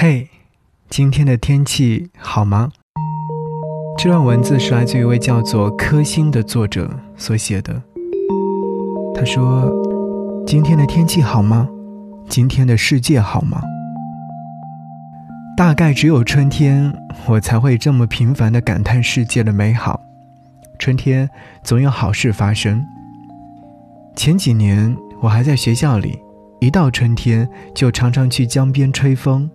嘿，今天的天气好吗？这段文字是来自一位叫做柯星的作者所写的。他说：“今天的天气好吗？今天的世界好吗？大概只有春天，我才会这么频繁的感叹世界的美好。春天总有好事发生。前几年我还在学校里，一到春天就常常去江边吹风。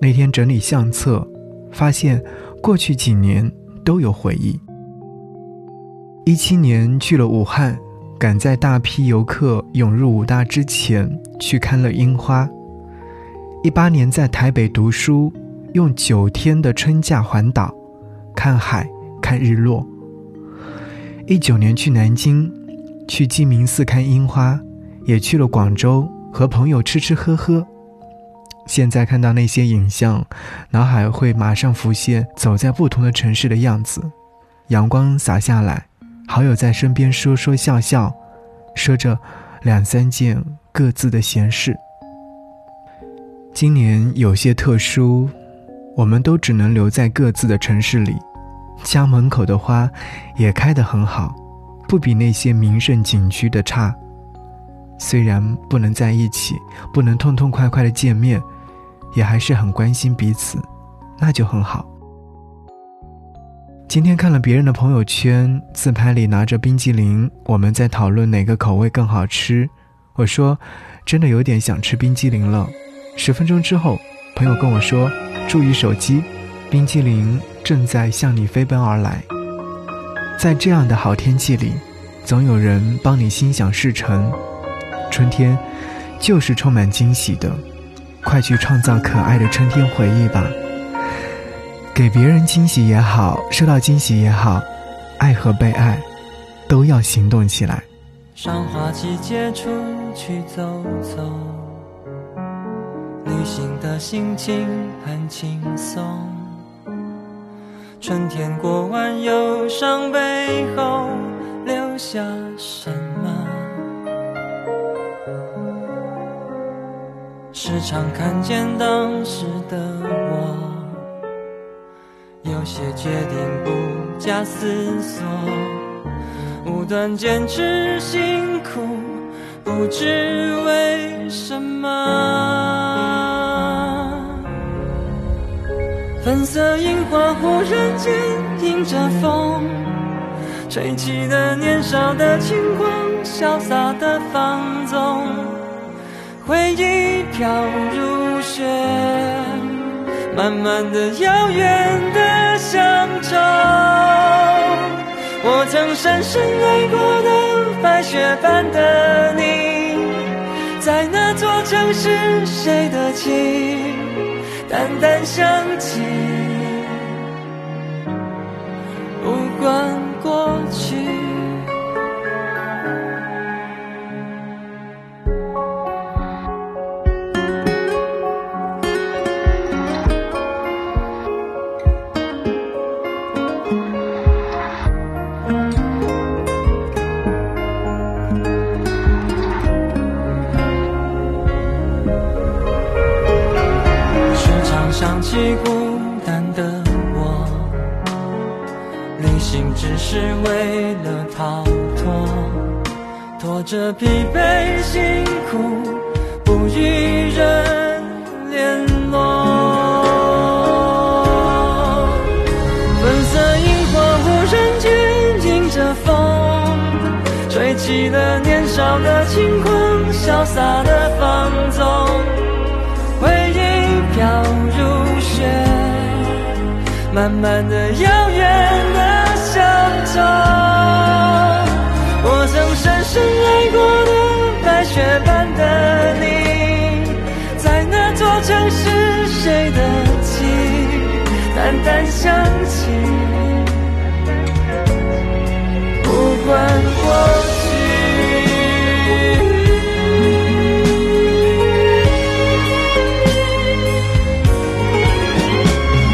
那天整理相册，发现过去几年都有回忆。一七年去了武汉。”赶在大批游客涌入武大之前去看了樱花。一八年在台北读书，用九天的春假环岛，看海看日落。一九年去南京，去鸡鸣寺看樱花，也去了广州和朋友吃吃喝喝。现在看到那些影像，脑海会马上浮现走在不同的城市的样子，阳光洒下来。好友在身边说说笑笑，说着两三件各自的闲事。今年有些特殊，我们都只能留在各自的城市里。家门口的花也开得很好，不比那些名胜景区的差。虽然不能在一起，不能痛痛快快的见面，也还是很关心彼此，那就很好。今天看了别人的朋友圈，自拍里拿着冰激凌，我们在讨论哪个口味更好吃。我说，真的有点想吃冰激凌了。十分钟之后，朋友跟我说：“注意手机，冰激凌正在向你飞奔而来。”在这样的好天气里，总有人帮你心想事成。春天，就是充满惊喜的，快去创造可爱的春天回忆吧。给别人惊喜也好，收到惊喜也好，爱和被爱，都要行动起来。赏花季节出去走走，旅行的心情很轻松。春天过完忧伤背后留下什么？常看见当时的我。有些决定不假思索，无端坚持辛苦，不知为什么。粉色樱花忽然间迎着风，吹起了年少的轻狂，潇洒的放纵，回忆飘如雪。慢慢的，遥远的乡愁，我曾深深爱过的白雪般的你，在那座城市，谁的情淡淡想起，不管过去。行只是为了逃脱，拖着疲惫辛苦，不与人联络。粉色樱花忽然间迎着风，吹起了年少的轻狂，潇洒的放纵，回忆飘如雪。慢慢的，淡淡想起，不管过去。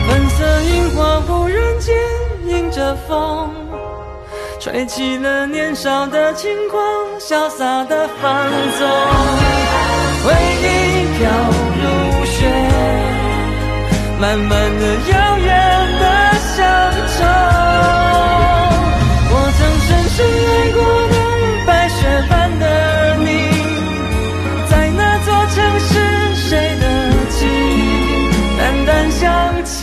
粉色樱花忽然间迎着风吹起了年少的轻狂，潇洒的放纵，回忆飘如雪，慢慢的摇乡愁。我曾深深爱过的白雪般的你，在那座城市谁的记忆淡淡想起。